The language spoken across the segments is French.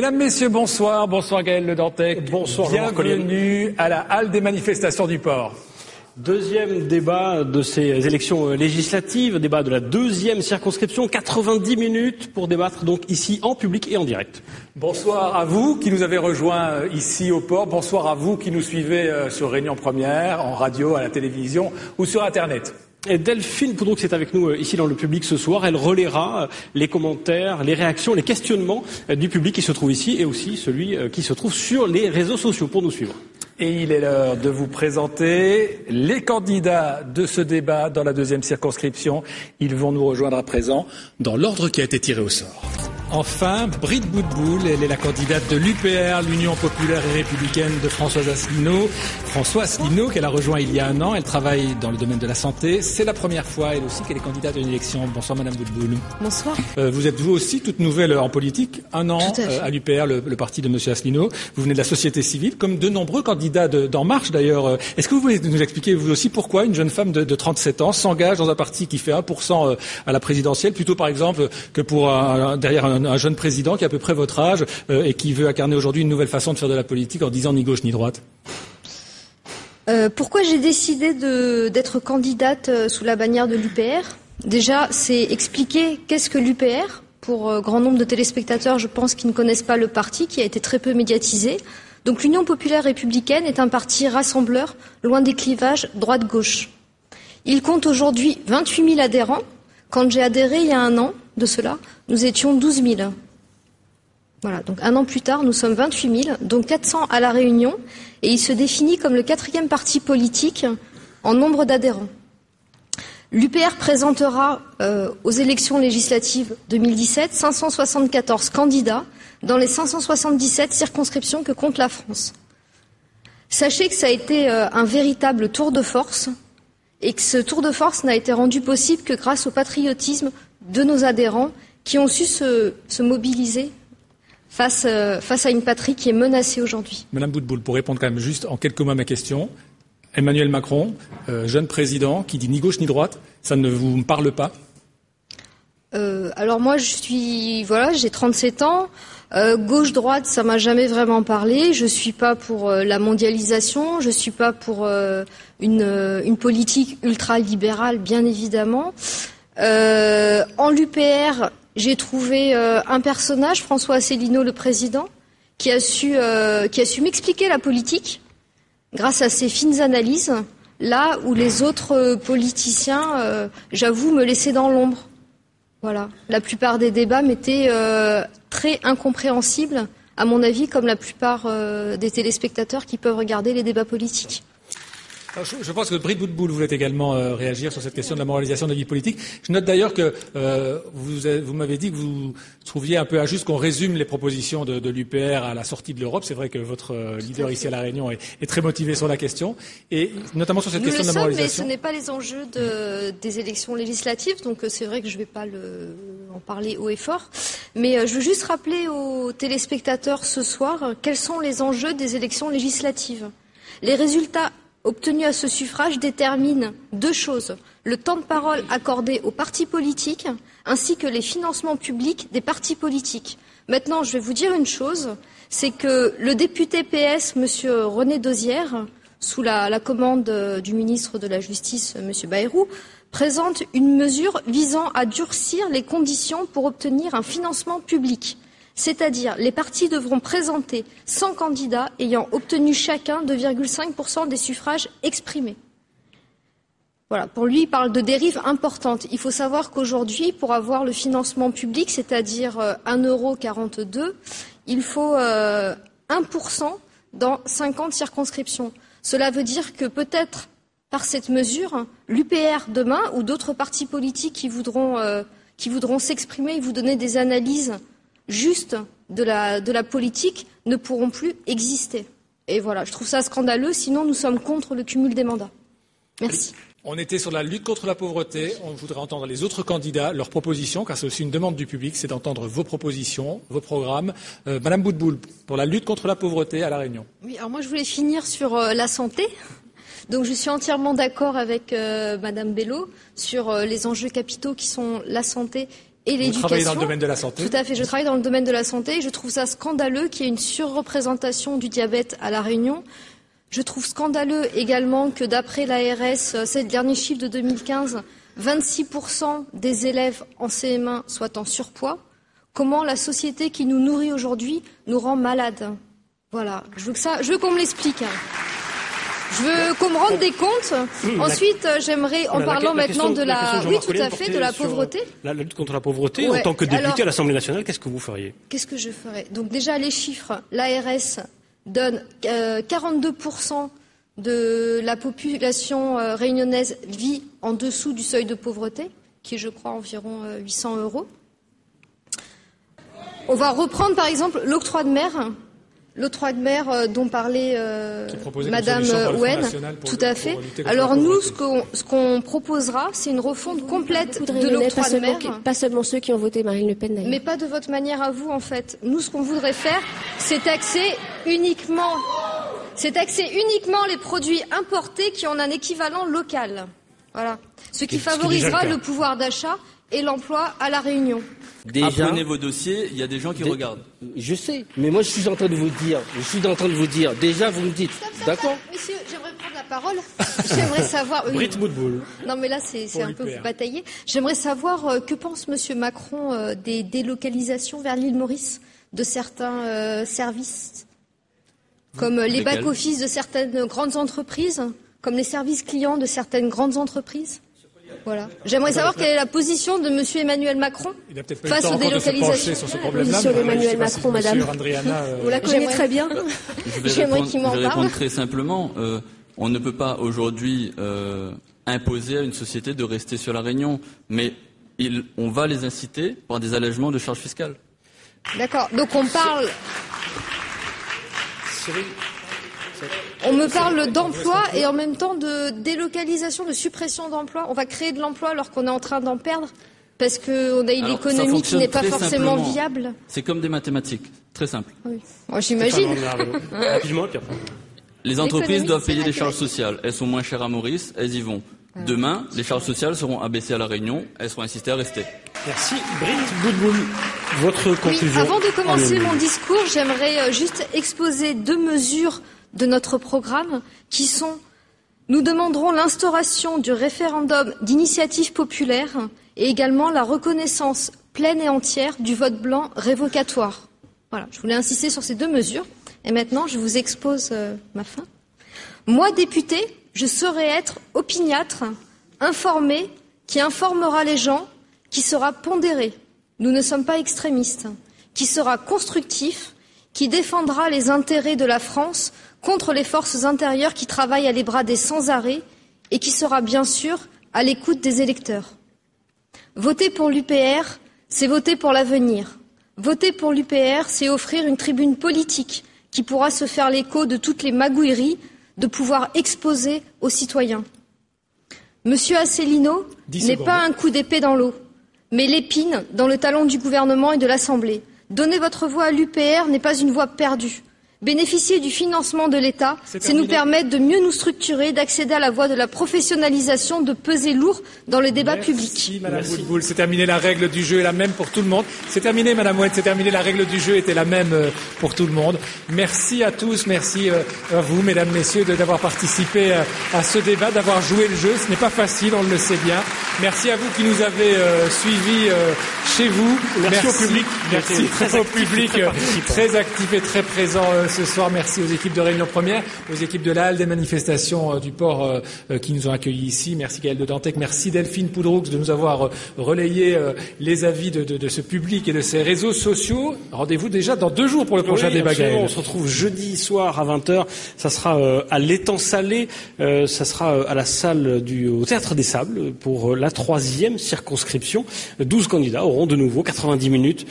Mesdames, Messieurs, bonsoir. Bonsoir Gaël Le Dantec. Bonsoir Bienvenue à la halle des manifestations du port. Deuxième débat de ces élections législatives, débat de la deuxième circonscription, 90 minutes pour débattre donc ici en public et en direct. Bonsoir à vous qui nous avez rejoints ici au port. Bonsoir à vous qui nous suivez euh, sur Réunion Première, en radio, à la télévision ou sur Internet. Delphine Poudreau qui est avec nous euh, ici dans le public ce soir, elle relaiera les commentaires, les réactions, les questionnements du public qui se trouve ici et aussi celui qui se trouve sur les réseaux sociaux pour nous suivre. Et il est l'heure de vous présenter les candidats de ce débat dans la deuxième circonscription. Ils vont nous rejoindre à présent dans l'ordre qui a été tiré au sort. Enfin, Britt Boutboul, elle est la candidate de l'UPR, l'Union populaire et républicaine de Françoise Asselineau. Françoise Asselineau, qu'elle a rejoint il y a un an, elle travaille dans le domaine de la santé. C'est la première fois, elle aussi, qu'elle est candidate à une élection. Bonsoir Madame Boutboul. Bonsoir. Euh, vous êtes vous aussi toute nouvelle en politique, un an à, euh, à l'UPR, le, le, parti de Monsieur Asselineau. Vous venez de la société civile, comme de nombreux candidats d'En Marche d'ailleurs. Euh, est-ce que vous voulez nous expliquer vous aussi pourquoi une jeune femme de, de 37 ans s'engage dans un parti qui fait 1% à la présidentielle, plutôt par exemple que pour un, derrière un un, jeune président qui a à peu près votre âge euh, et qui veut incarner aujourd'hui une nouvelle façon de faire de la politique en disant ni gauche ni droite euh, Pourquoi j'ai décidé d'être candidate euh, sous la bannière de l'UPR Déjà, c'est expliquer qu'est-ce que l'UPR pour grand nombre de téléspectateurs, je pense, qui ne connaissent pas le parti, qui a été très peu médiatisé. Donc l'Union populaire républicaine est un parti rassembleur, loin des clivages droite-gauche. Il compte aujourd'hui 28 000 adhérents. Quand j'ai adhéré il y a un an de cela, nous étions 12 000. Voilà, donc un an plus tard, nous sommes 28 000, dont 400 à La Réunion, et il se définit comme le quatrième parti politique en nombre d'adhérents. L'UPR présentera euh, aux élections législatives 2017 574 candidats dans les 577 circonscriptions que compte la France. Sachez que ça a été euh, un véritable tour de force et que ce tour de force n'a été rendu possible que grâce au patriotisme de nos adhérents qui ont su se, se mobiliser face, euh, face, à une patrie qui est menacée aujourd'hui. Madame Boutboul, pour répondre quand même juste en quelques mots à ma question, Emmanuel Macron, euh, jeune président, qui dit ni gauche ni droite, ça ne vous parle pas? Euh, Alors moi, je suis, voilà, j'ai 37 ans. Euh, gauche-droite, ça m'a jamais vraiment parlé. Je suis pas pour euh, la mondialisation. Je suis pas pour euh, une, une, politique ultra-libérale, bien évidemment. En l'UPR, j'ai trouvé un personnage, François Asselineau, le président, qui a su, qui a su m'expliquer la politique grâce à ses fines analyses, là où les autres politiciens, j'avoue, me laissaient dans l'ombre. Voilà. La plupart des débats m'étaient euh, très incompréhensibles, à mon avis, comme la plupart euh, des téléspectateurs qui peuvent regarder les débats politiques. Je, pense que Britt Boutboul voulait également euh, réagir sur cette question de la moralisation de la vie politique. Je note d'ailleurs que euh, vous, vous m'avez dit que vous trouviez un peu injuste qu'on résume les propositions de, de l'UPR à la sortie de l'Europe. C'est vrai que votre euh, leader ici à La Réunion est, est, très motivé sur la question, et notamment sur cette Nous question le de la moralisation. Mais ce n'est pas les enjeux de, des élections législatives, donc c'est vrai que je ne vais pas le, en parler haut et fort. Mais je veux juste rappeler aux téléspectateurs ce soir quels sont les enjeux des élections législatives. Les résultats obtenu à ce suffrage détermine deux choses le temps de parole accordé aux partis politiques ainsi que les financements publics des partis politiques. Maintenant, je vais vous dire une chose, c'est que le député PS, M. René Dosière, sous la, commande du ministre de la Justice, M. Bayrou, présente une mesure visant à durcir les conditions pour obtenir un financement public. C'est-à-dire, les partis devront présenter 100 candidats ayant obtenu chacun 2,5% des suffrages exprimés. Voilà, pour lui, il parle de dérives importantes. Il faut savoir qu'aujourd'hui, pour avoir le financement public, c'est-à-dire euh, 1,42€, il faut euh, 1% dans 50 circonscriptions. Cela veut dire que peut-être, par cette mesure, l'UPR demain ou d'autres partis politiques euh, qui voudront s'exprimer et vous donner des analyses justes de la, de la politique ne pourront plus exister. Et voilà, je trouve ça scandaleux, sinon nous sommes contre le cumul des mandats. Merci. On était sur la lutte contre la pauvreté. On voudrait entendre les autres candidats, leurs propositions, car c'est aussi une demande du public, c'est d'entendre vos propositions, vos programmes. Euh, Madame Boutboul, pour la lutte contre la pauvreté à La Réunion. Oui, alors moi je voulais finir sur euh, la santé. Donc je suis entièrement d'accord avec euh, Madame Bello sur euh, les enjeux capitaux qui sont la santé et l'éducation. Vous travaillez dans le domaine de la santé Tout à fait, je travaille dans le domaine de la santé. Je trouve ça scandaleux qu'il y ait une surreprésentation du diabète à La Réunion. Je trouve scandaleux également que d'après l'ARS, euh, c'est le dernier chiffre de 2015, 26% des élèves en CM1 soient en surpoids. Comment la société qui nous nourrit aujourd'hui nous rend malades Voilà, je veux, ça, je veux qu'on me l'explique. Je veux qu'on me rende des comptes. Ensuite, euh, j'aimerais, en parlant maintenant de la, oui, tout à fait, de la pauvreté. La, lutte contre la pauvreté. En tant que député à l'Assemblée nationale, qu'est-ce que vous feriez? Qu'est-ce que je ferais? Donc déjà les chiffres. L'ARS donne 42% euh, de la population euh, réunionnaise vit en dessous du seuil de pauvreté, qui est, je crois, environ 800 euros. On va reprendre par exemple l'octroi de mer. L'octroi de mer euh, dont parlait euh, Madame Owen, tout à fait. Alors nous, ce qu'on proposera, c'est une refonte complète de l'octroi de mer. pas seulement ceux qui ont voté Marine Le Pen, Mais pas de votre manière à vous, en fait. Nous, ce qu'on voudrait faire, c'est taxer uniquement, c'est taxer uniquement les produits importés qui ont un équivalent local. Voilà. Ce qui favorisera le pouvoir d'achat et l'emploi à la Réunion. Déjà, Apprenez vos dossiers, il y a des gens qui regardent. Je sais, mais moi je suis en train de vous dire, je suis en train de vous dire, déjà vous me dites, d'accord Monsieur, j'aimerais prendre la parole. J'aimerais savoir... Brit Non mais là c'est un peu vous batailler. J'aimerais savoir euh, que pense Monsieur Macron euh, des délocalisations vers l'île Maurice de certains euh, services, comme les back-office de certaines grandes entreprises, comme les services clients de certaines grandes entreprises? Voilà. J'aimerais savoir quelle est la position de M. Emmanuel Macron face aux délocalisations. Sur ce la position d'Emmanuel Macron, madame. Euh, Vous la connaissez très bien. J'aimerais qu'il m'en parle. Je vais répondre très simplement. Euh, on ne peut pas aujourd'hui euh, imposer à une société de rester sur la Réunion, mais on va les inciter par des allègements de charges fiscales. D'accord. Donc on parle. On me parle d'emploi et en même temps de délocalisation, de suppression d'emplois. On va créer de l'emploi alors qu'on est en train d'en perdre parce qu'on a une économie qui n'est pas forcément viable. C'est comme des mathématiques, très simple. Oui. J'imagine. Les entreprises doivent payer des charges sociales. Elles sont moins chères à Maurice, elles y vont. Ah. Demain, les charges sociales seront abaissées à La Réunion, elles seront incitées à rester. Merci. Britt Boudboul, votre conclusion. avant de commencer mon discours, j'aimerais euh, juste exposer deux mesures de notre programme qui sont nous demanderons l'instauration du référendum d'initiative populaire et également la reconnaissance pleine et entière du vote blanc révocatoire. Voilà, je voulais insister sur ces deux mesures. Et maintenant, je vous expose euh, ma fin. Moi, député, je saurais être opiniâtre, informé, qui informera les gens, qui sera pondéré. Nous ne sommes pas extrémistes. Qui sera constructif, qui défendra les intérêts de la France contre les forces intérieures qui travaillent à les brader sans arrêt et qui sera bien sûr à l'écoute des électeurs. Voter pour l'UPR, c'est voter pour l'avenir. Voter pour l'UPR, c'est offrir une tribune politique qui pourra se faire l'écho de toutes les magouilleries de pouvoir exposer aux citoyens. Monsieur Asselineau n'est pas un coup d'épée dans l'eau, mais l'épine dans le talon du gouvernement et de l'Assemblée. Donner votre voix à l'UPR n'est pas une voix perdue. Bénéficier du financement de l'État, c'est nous permettre de mieux nous structurer, d'accéder à la voie de la professionnalisation, de peser lourd dans le débat Merci, public. Madame c'est terminé. La règle du jeu est la même pour tout le monde. C'est terminé, Madame Ouette, c'est terminé. La règle du jeu était la même euh, pour tout le monde. Merci à tous, merci euh, à vous, Mesdames, Messieurs, d'avoir participé euh, à ce débat, d'avoir joué le jeu. Ce n'est pas facile, on le sait bien. Merci à vous qui nous avez suivis chez vous. Merci, au public. Merci très au public, très actif et très présent ce soir. Merci aux équipes de Réunion Première, aux équipes de la des manifestations euh, du port euh, euh, qui nous ont accueillis ici. Merci Gaël de Dantec. Merci Delphine Poudroux de nous avoir relayé les avis de, ce public et de ces réseaux sociaux. Rendez-vous déjà dans deux jours pour le prochain débat. On se retrouve jeudi soir à 20h. Ça sera à l'étang salé. ça sera à la salle du au Théâtre des Sables pour la troisième circonscription. 12 candidats auront de nouveau 90 minutes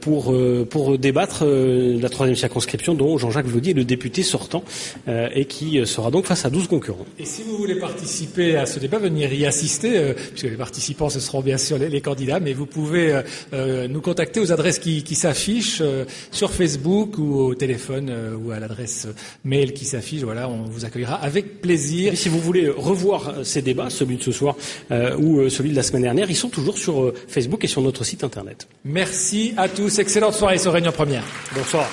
pour, pour débattre la troisième circonscription dont Jean-Jacques Vaudier est le député sortant et qui sera donc face à 12 concurrents. Et si vous voulez participer à ce débat, venir y assister, puisque les participants ce seront bien sûr les, candidats, mais vous pouvez nous contacter aux adresses qui, qui s'affichent sur Facebook ou au téléphone ou à l'adresse mail qui s'affiche. Voilà, on vous accueillera avec plaisir. Et si vous voulez revoir ces débats, celui de ce soir ou celui de la semaine dernière, ils sont toujours sur Facebook et sur notre site internet. Merci à tous. Excellente soirée sur Réunion Première. Bonsoir.